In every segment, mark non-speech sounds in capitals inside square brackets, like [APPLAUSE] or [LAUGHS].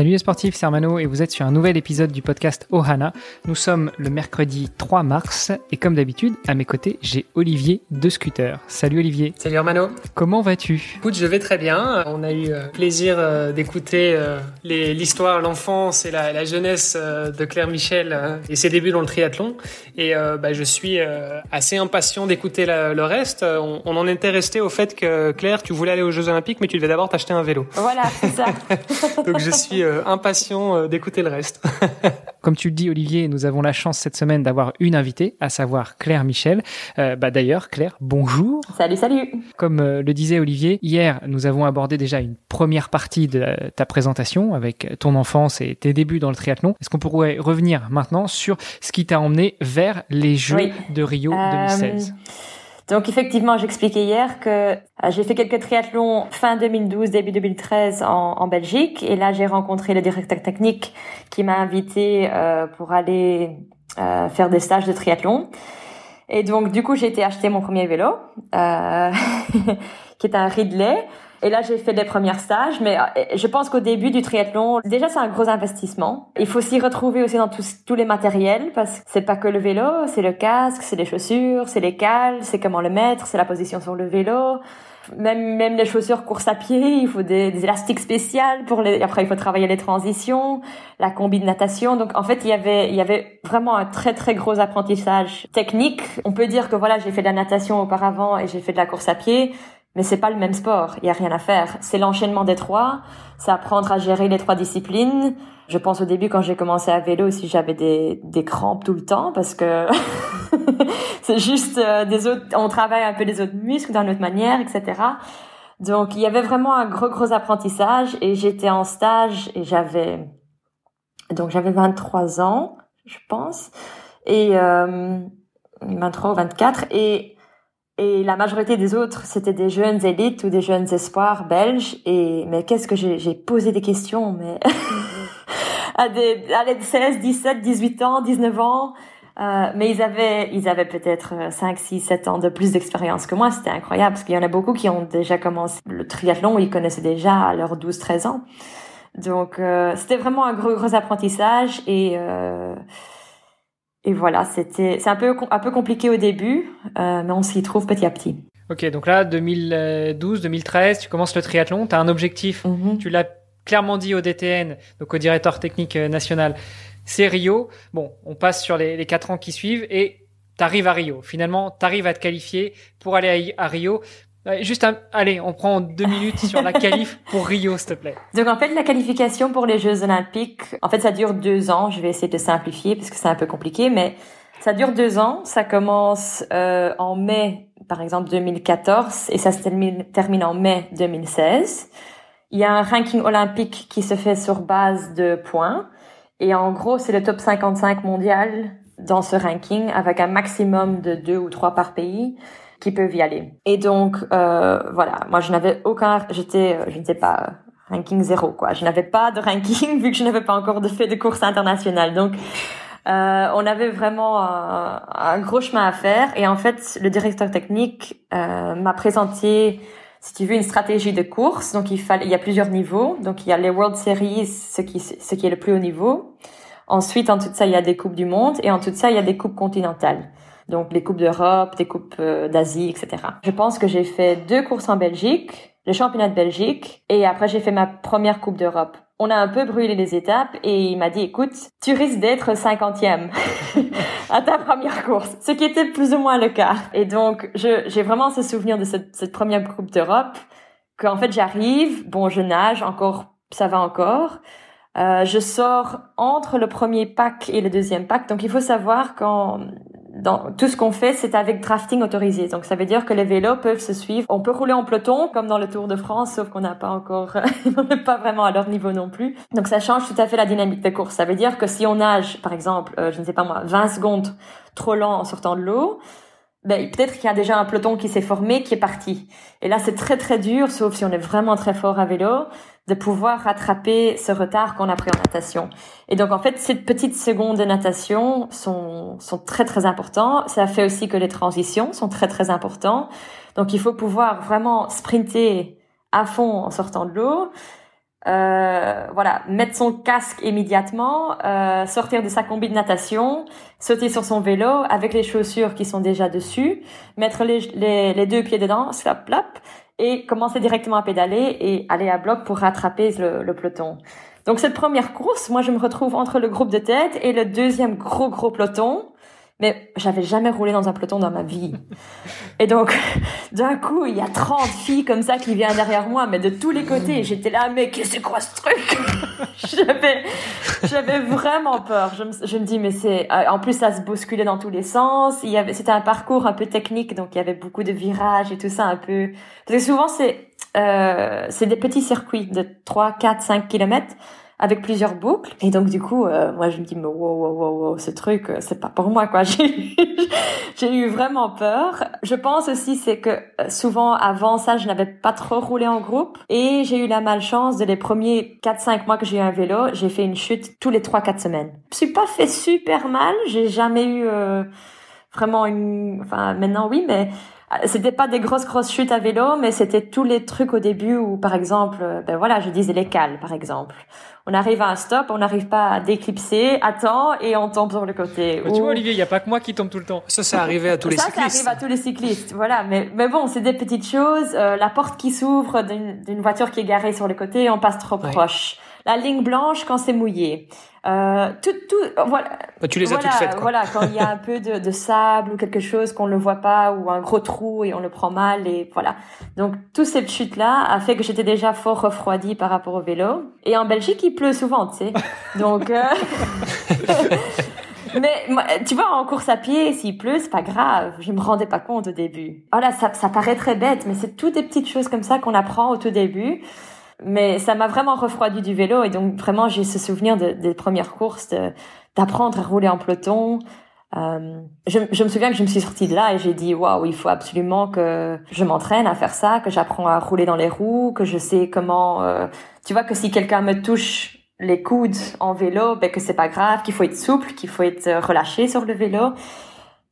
Salut les sportifs, c'est Armano et vous êtes sur un nouvel épisode du podcast Ohana. Nous sommes le mercredi 3 mars et comme d'habitude, à mes côtés, j'ai Olivier de Scooter. Salut Olivier. Salut Armano. Comment vas-tu? Écoute, je vais très bien. On a eu euh, plaisir euh, d'écouter euh, l'histoire, l'enfance et la, jeunesse de Claire Michel et ses débuts dans le triathlon. Et bah, je suis assez impatient d'écouter le reste. On, on, en était resté au fait que Claire, tu voulais aller aux Jeux Olympiques, mais tu devais d'abord t'acheter un vélo. Voilà, c'est ça. [LAUGHS] Donc je suis euh, impatient euh, d'écouter le reste. [LAUGHS] Comme tu le dis, Olivier, nous avons la chance cette semaine d'avoir une invitée, à savoir Claire Michel. Euh, bah d'ailleurs, Claire, bonjour. Salut, salut. Comme le disait Olivier, hier, nous avons abordé déjà une première partie de ta présentation avec ton enfance et tes débuts dans le triathlon. Est-ce qu'on pourrait revenir maintenant sur ce qui t'a emmené vers les Jeux de Rio 2016 donc effectivement, j'expliquais hier que euh, j'ai fait quelques triathlons fin 2012, début 2013 en, Belgique. Et là, j'ai rencontré le directeur technique qui m'a invité euh, pour aller euh, faire des stages de triathlon. Et donc, du coup, j'ai été acheter mon premier vélo, [LAUGHS] qui est un Ridley. Et là, j'ai fait les premiers stages, mais euh, je pense qu'au début du triathlon, déjà, c'est un gros investissement. Il faut s'y retrouver aussi dans tous, tous les matériels, parce que c'est pas que le vélo, c'est le casque, c'est les chaussures, c'est les cales, c'est comment le mettre, c'est la position sur le vélo. Même, même les chaussures course à pied, il faut des, des élastiques spéciales pour les, après il faut travailler les transitions, la combi de natation. Donc, en fait, il y avait, il y avait vraiment un très, très gros apprentissage technique. On peut dire que voilà, j'ai fait de la natation auparavant et j'ai fait de la course à pied mais c'est pas le même sport, il y a rien à faire. C'est l'enchaînement des trois, c'est apprendre à gérer les trois disciplines. Je pense au début quand j'ai commencé à vélo aussi j'avais des, des crampes tout le temps parce que [LAUGHS] c'est juste euh, des autres, on travaille un peu les autres muscles d'une autre manière, etc. Donc il y avait vraiment un gros gros apprentissage et j'étais en stage et j'avais donc j'avais 23 ans, je pense, et euh, 23 ou 24 et et la majorité des autres, c'était des jeunes élites ou des jeunes espoirs belges. Et mais qu'est-ce que j'ai posé des questions, mais [LAUGHS] à des à 16, 17, 18 ans, 19 ans. Euh, mais ils avaient, ils avaient peut-être 5, 6, 7 ans de plus d'expérience que moi. C'était incroyable parce qu'il y en a beaucoup qui ont déjà commencé le triathlon, ils connaissaient déjà à leurs 12, 13 ans. Donc, euh, c'était vraiment un gros, gros apprentissage et euh, et voilà, c'était c'est un peu un peu compliqué au début, euh, mais on s'y trouve petit à petit. Ok, donc là 2012, 2013, tu commences le triathlon, tu as un objectif, mhm. tu l'as clairement dit au DTN, donc au directeur technique euh, national, c'est Rio. Bon, on passe sur les, les quatre ans qui suivent et tu arrives à Rio. Finalement, tu arrives à te qualifier pour aller à Rio. Juste, un... allez, on prend deux minutes sur la qualif pour Rio, s'il te plaît. Donc en fait, la qualification pour les Jeux Olympiques, en fait, ça dure deux ans. Je vais essayer de simplifier parce que c'est un peu compliqué, mais ça dure deux ans. Ça commence euh, en mai, par exemple 2014, et ça se termine, en mai 2016. Il y a un ranking olympique qui se fait sur base de points, et en gros, c'est le top 55 mondial dans ce ranking avec un maximum de deux ou trois par pays qui peuvent y aller. Et donc euh, voilà, moi je n'avais aucun, j'étais, euh, je ne sais pas, ranking zéro quoi. Je n'avais pas de ranking [LAUGHS] vu que je n'avais pas encore de fait de course internationale. Donc euh, on avait vraiment un, un, gros chemin à faire. Et en fait, le directeur technique euh, m'a présenté, si tu veux, une stratégie de course. Donc il fallait, il y a plusieurs niveaux. Donc il y a les World Series, ce qui, ce qui est le plus haut niveau. Ensuite, en tout ça, il y a des coupes du monde et en tout ça, il y a des coupes continentales donc les coupes d'Europe, des coupes euh, d'Asie, etc. Je pense que j'ai fait deux courses en Belgique, le championnat de Belgique, et après j'ai fait ma première coupe d'Europe. On a un peu brûlé les étapes et il m'a dit, écoute, tu risques d'être cinquantième [LAUGHS] à ta première course, ce qui était plus ou moins le cas. Et donc, j'ai vraiment ce souvenir de cette, cette première coupe d'Europe, qu'en fait j'arrive, bon, je nage encore, ça va encore. Euh, je sors entre le premier pack et le deuxième pack. Donc il faut savoir quand dans tout ce qu'on fait, c'est avec drafting autorisé. Donc ça veut dire que les vélos peuvent se suivre. On peut rouler en peloton comme dans le Tour de France, sauf qu'on n'a pas encore, [LAUGHS] on n'est pas vraiment à leur niveau non plus. Donc ça change tout à fait la dynamique de course. Ça veut dire que si on nage, par exemple, euh, je ne sais pas moi, 20 secondes trop lent en sortant de l'eau, ben, peut-être qu'il y a déjà un peloton qui s'est formé, qui est parti. Et là, c'est très très dur, sauf si on est vraiment très fort à vélo, de pouvoir rattraper ce retard qu'on a pris en natation. Et donc, en fait, ces petites secondes de natation sont, sont très très importants. Ça fait aussi que les transitions sont très très importants. Donc, il faut pouvoir vraiment sprinter à fond en sortant de l'eau euh, voilà, mettre son casque immédiatement, euh, sortir de sa combi de natation, sauter sur son vélo avec les chaussures qui sont déjà dessus, mettre les, les, deux pieds dedans, slap, et commencer directement à pédaler et aller à bloc pour rattraper le, le peloton. Donc cette première course, moi je me retrouve entre le groupe de tête et le deuxième gros gros peloton. Mais j'avais jamais roulé dans un peloton dans ma vie. Et donc, [LAUGHS] d'un coup, il y a 30 filles comme ça qui viennent derrière moi, mais de tous les côtés. J'étais là, mais c'est quoi ce truc? [LAUGHS] J'avais, j'avais vraiment peur. Je me, je me dis, mais c'est, euh, en plus, ça se bousculait dans tous les sens. Il y avait, c'était un parcours un peu technique, donc il y avait beaucoup de virages et tout ça un peu. Parce que souvent, c'est, euh, c'est des petits circuits de 3, 4, 5 kilomètres avec plusieurs boucles. Et donc du coup, euh, moi je me dis mais wow wow wow, wow ce truc, euh, c'est pas pour moi quoi. [LAUGHS] J'ai eu vraiment peur. Je pense aussi c'est que euh, souvent avant ça, je n'avais pas trop roulé en groupe et j'ai eu la malchance de les premiers 4-5 mois que j'ai eu un vélo, j'ai fait une chute tous les 3-4 semaines. Je suis pas fait super mal, j'ai jamais eu vraiment une enfin maintenant oui mais c'était pas des grosses grosses chutes à vélo mais c'était tous les trucs au début où par exemple ben voilà je disais les cales par exemple on arrive à un stop, on n'arrive pas à déclipser, attends, et on tombe sur le côté. Tu vois, Olivier, il n'y a pas que moi qui tombe tout le temps. Ça, c'est arrivé à tous les cyclistes. Ça, ça arrive à tous les cyclistes, voilà. Mais, mais bon, c'est des petites choses. Euh, la porte qui s'ouvre d'une voiture qui est garée sur le côté, on passe trop proche. La ligne blanche quand c'est mouillé. Euh, tout, tout, voilà. Bah, tu les as toutes faites. Quoi. Voilà, quand il y a un peu de, de sable ou quelque chose qu'on ne voit pas ou un gros trou et on le prend mal et voilà. Donc, toutes ces chutes-là a fait que j'étais déjà fort refroidie par rapport au vélo. Et en Belgique, il pleut souvent, tu sais. Donc, euh... [LAUGHS] mais tu vois, en course à pied, s'il pleut, c'est pas grave. Je me rendais pas compte au début. Voilà, ça, ça paraît très bête, mais c'est toutes des petites choses comme ça qu'on apprend au tout début mais ça m'a vraiment refroidi du vélo et donc vraiment j'ai ce souvenir de, des premières courses d'apprendre à rouler en peloton. Euh, je, me souviens que je me suis sortie de là et j'ai dit waouh il faut absolument que je m'entraîne à faire ça, que j'apprends à rouler dans les roues, que je sais comment. Euh, tu vois que si quelqu'un me touche les coudes en vélo, ben que c'est pas grave, qu'il faut être souple, qu'il faut être relâché sur le vélo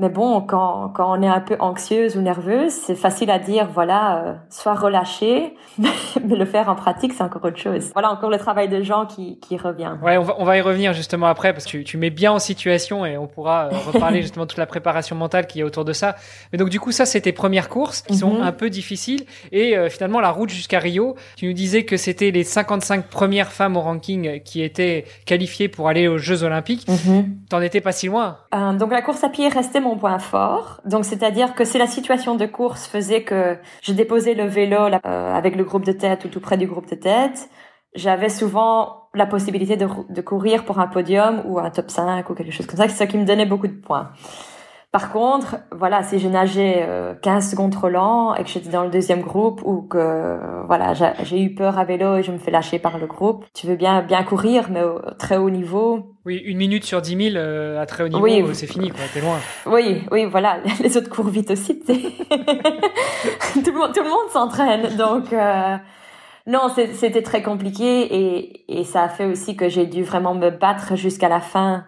mais bon, quand, quand on est un peu anxieuse ou nerveuse, c'est facile à dire, voilà, euh, sois relâché, [LAUGHS] mais le faire en pratique, c'est encore autre chose. Voilà encore le travail de gens qui, qui revient. Ouais, on va, on va y revenir justement après, parce que tu, tu mets bien en situation et on pourra euh, [LAUGHS] reparler justement de toute la préparation mentale qui est autour de ça. Mais donc du coup, ça, c'est tes premières courses qui sont mhm. un peu difficiles. Et euh, finalement, la route jusqu'à Rio, tu nous disais que c'était les 55 premières femmes au ranking qui étaient qualifiées pour aller aux Jeux Olympiques. Mhm. T'en étais pas si loin. Euh, donc la course à pied restait mon point fort. Donc, c'est-à-dire que si la situation de course faisait que je déposais le vélo euh, avec le groupe de tête ou tout près du groupe de tête, j'avais souvent la possibilité de, courir pour un podium ou un top 5 ou quelque chose comme ça, ça qui me donnait beaucoup de points. Par contre, voilà, si je nageais 15 euh, secondes trop lent et que j'étais dans le deuxième groupe ou que voilà, j'ai eu peur à vélo et je me fais lâcher par le groupe, tu veux bien bien courir mais au très haut niveau. Oui, une minute sur 10 000 euh, à très haut niveau, oui. c'est fini, quoi, t'es loin. Oui, oui, voilà, [LAUGHS] les autres courent vite aussi. [LAUGHS] tout le monde, tout le monde s'entraîne, donc. Euh... Non, c'était très compliqué et, et ça a fait aussi que j'ai dû vraiment me battre jusqu'à la fin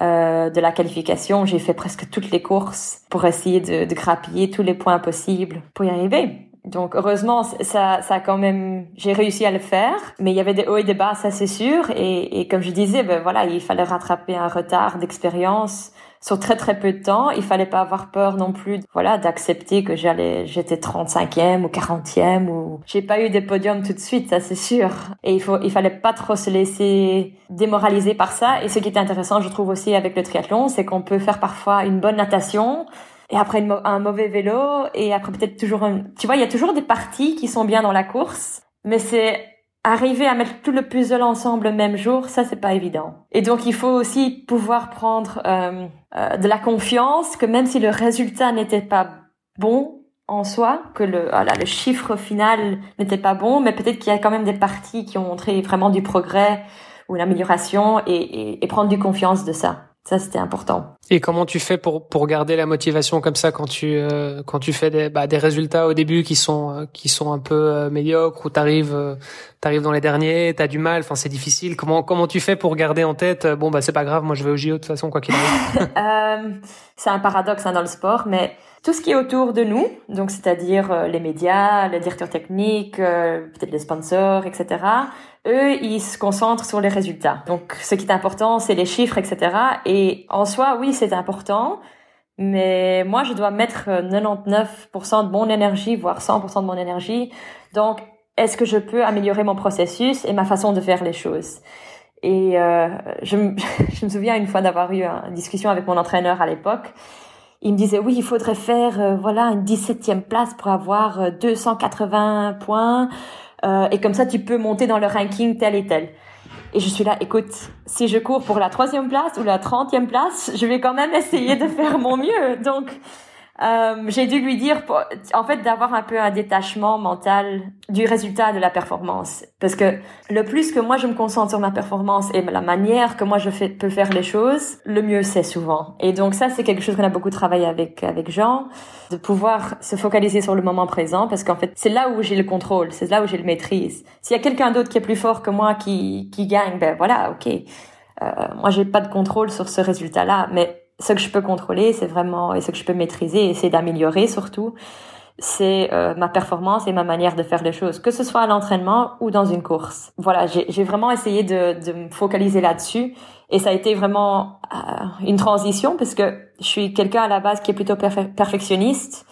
euh, de la qualification. J'ai fait presque toutes les courses pour essayer de, de grappiller tous les points possibles pour y arriver. Donc heureusement, ça, ça quand même, j'ai réussi à le faire, mais il y avait des hauts et des bas, ça c'est sûr. Et, et comme je disais, ben voilà, il fallait rattraper un retard d'expérience sur très très peu de temps. Il fallait pas avoir peur non plus, voilà, d'accepter que j'allais, j'étais 35e ou 40e ou j'ai pas eu des podiums tout de suite, ça c'est sûr. Et il faut, il fallait pas trop se laisser démoraliser par ça. Et ce qui est intéressant, je trouve aussi avec le triathlon, c'est qu'on peut faire parfois une bonne natation et après un mauvais vélo et après peut-être toujours un... tu vois il y a toujours des parties qui sont bien dans la course mais c'est arriver à mettre tout le puzzle ensemble le même jour, ça c'est pas évident. Et donc il faut aussi pouvoir prendre euh, euh, de la confiance que même si le résultat n'était pas bon en soi, que le voilà, le chiffre final n'était pas bon, mais peut-être qu'il y a quand même des parties qui ont montré vraiment du progrès ou une amélioration et, et, et prendre du confiance de ça. Ça, c'était important. Et comment tu fais pour pour garder la motivation comme ça quand tu euh, quand tu fais des bah, des résultats au début qui sont euh, qui sont un peu euh, médiocres ou t'arrives euh, t'arrives dans les derniers, t'as du mal, enfin c'est difficile. Comment comment tu fais pour garder en tête bon bah c'est pas grave, moi je vais au JO de toute façon quoi qu'il arrive. [LAUGHS] c'est un paradoxe hein, dans le sport, mais tout ce qui est autour de nous, donc c'est-à-dire les médias, les directeurs techniques, peut-être les sponsors, etc eux, ils se concentrent sur les résultats. Donc, ce qui est important, c'est les chiffres, etc. Et en soi, oui, c'est important. Mais moi, je dois mettre 99% de mon énergie, voire 100% de mon énergie. Donc, est-ce que je peux améliorer mon processus et ma façon de faire les choses? Et euh, je, me [LAUGHS] souviens une fois d'avoir eu une discussion avec mon entraîneur à l'époque. Il me disait oui, il faudrait faire euh, voilà une 17e place pour avoir 280 euh, points. Euh, et comme ça, tu peux monter dans le ranking tel et tel. Et je suis là, écoute, si je cours pour la troisième place ou la trentième place, je vais quand même essayer de faire mon mieux. Donc, euh, j'ai dû lui dire, en fait, d'avoir un peu un détachement mental du résultat de la performance. Parce que le plus que moi je me concentre sur ma performance et la manière que moi je peux faire les choses, le mieux c'est souvent. Et donc ça, c'est quelque chose qu'on a beaucoup travaillé avec avec Jean, de pouvoir se focaliser sur le moment présent, parce qu'en fait, c'est là où j'ai le contrôle, c'est là où j'ai le maîtrise. S'il y a quelqu'un d'autre qui est plus fort que moi qui qui gagne, ben voilà, ok. Euh, moi, j'ai pas de contrôle sur ce résultat-là, mais ce que je peux contrôler, c'est vraiment, et ce que je peux maîtriser, et c'est d'améliorer surtout, c'est euh, ma performance et ma manière de faire les choses, que ce soit à l'entraînement ou dans une course. Voilà, j'ai vraiment essayé de, de me focaliser là-dessus, et ça a été vraiment euh, une transition parce que je suis quelqu'un à la base qui est plutôt perfectionniste.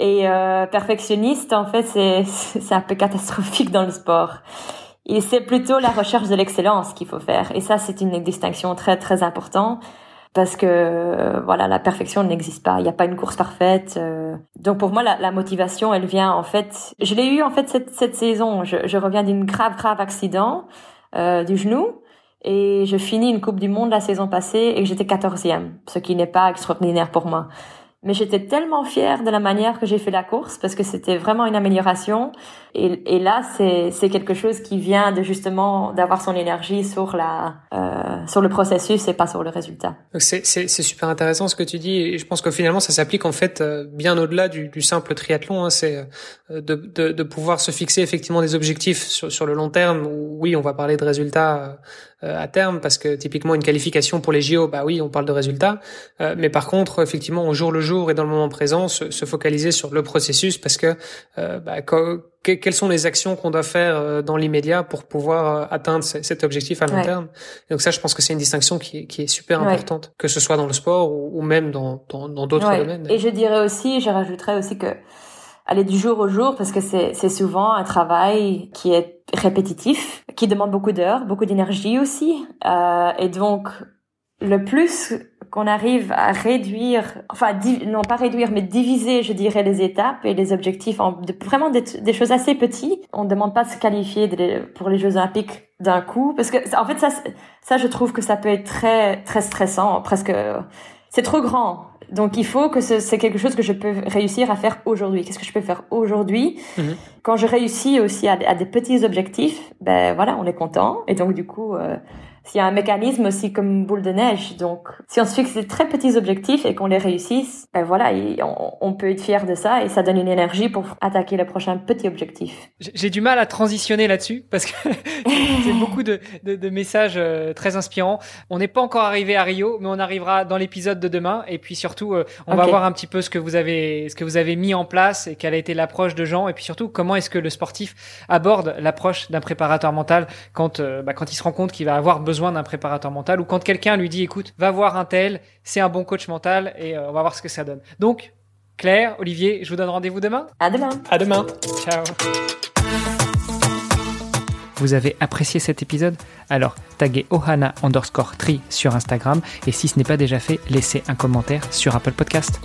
Et euh, perfectionniste, en fait, c'est c'est un peu catastrophique dans le sport. Et c'est plutôt la recherche de l'excellence qu'il faut faire. Et ça, c'est une distinction très très importante parce que euh, voilà la perfection n'existe pas. Il n'y a pas une course parfaite euh. donc pour moi la, la, motivation elle vient en fait je l'ai eu en fait cette, cette saison. Je, je reviens d'une grave grave accident euh, du genou et je finis une coupe du monde la saison passée et j'étais quatorzième ce qui n'est pas extraordinaire pour moi mais j'étais tellement fière de la manière que j'ai fait la course parce que c'était vraiment une amélioration. Et, et là, c'est quelque chose qui vient de justement d'avoir son énergie sur la euh, sur le processus et pas sur le résultat. C'est super intéressant ce que tu dis et je pense que finalement ça s'applique en fait euh, bien au-delà du, du, simple triathlon. Hein, c'est euh, de, de, de, pouvoir se fixer effectivement des objectifs sur, sur le long terme. Où, oui, on va parler de résultats euh, à terme parce que typiquement une qualification pour les JO, bah oui, on parle de résultats, euh, mais par contre effectivement au jour le jour et dans le moment présent, se, se focaliser sur le processus parce que euh, bah, quelles sont les actions qu'on doit faire dans l'immédiat pour pouvoir atteindre cet objectif à long terme. donc ça, je pense que c'est une distinction qui est, qui est super importante, que ce soit dans le sport ou, même dans d'autres dans, domaines. Et je dirais aussi, je rajouterais aussi que aller du jour au jour parce que c'est souvent un travail qui est répétitif, qui demande beaucoup d'heures, beaucoup d'énergie aussi. Euh, et donc, le plus qu'on arrive à réduire, enfin non pas réduire, mais diviser, je dirais, les étapes et les objectifs en vraiment des, choses assez petites. On ne demande pas de se qualifier pour les Jeux Olympiques d'un coup, parce que en fait ça, ça je trouve que ça peut être très très stressant, presque. C'est trop grand. Donc il faut que c'est quelque chose que je peux réussir à faire aujourd'hui. Qu'est-ce que je peux faire aujourd'hui mhm. Quand je réussis aussi à, à, des petits objectifs, ben voilà, on est content. Et donc du coup, euh, s'il y a un mécanisme aussi comme boule de neige. Donc, si on se fixe des très petits objectifs et qu'on les réussisse, ben voilà, on, peut être fier de ça et ça donne une énergie pour attaquer le prochain petit objectif. J'ai du mal à transitionner là-dessus parce que [LAUGHS] c'est beaucoup de, de, de, messages euh, très inspirants. On n'est pas encore arrivé à Rio, mais on arrivera dans l'épisode de demain. Et puis surtout, euh, on va voir un petit peu ce que vous avez, ce que vous avez mis en place et quelle a été l'approche de Jean. Et puis surtout, comment est-ce que le sportif aborde l'approche d'un préparateur mental quand, euh, bah, quand il se rend compte qu'il va avoir besoin d'un préparateur mental ou quand quelqu'un lui dit écoute, va voir un tel, c'est un bon coach mental et euh, on va voir ce que ça donne. Donc, Claire, Olivier, je vous donne rendez-vous demain. À demain. À demain. Ciao. Vous avez apprécié cet épisode? Alors, taguez ohana underscore tri sur Instagram et si ce n'est pas déjà fait, laissez un commentaire sur Apple Podcast.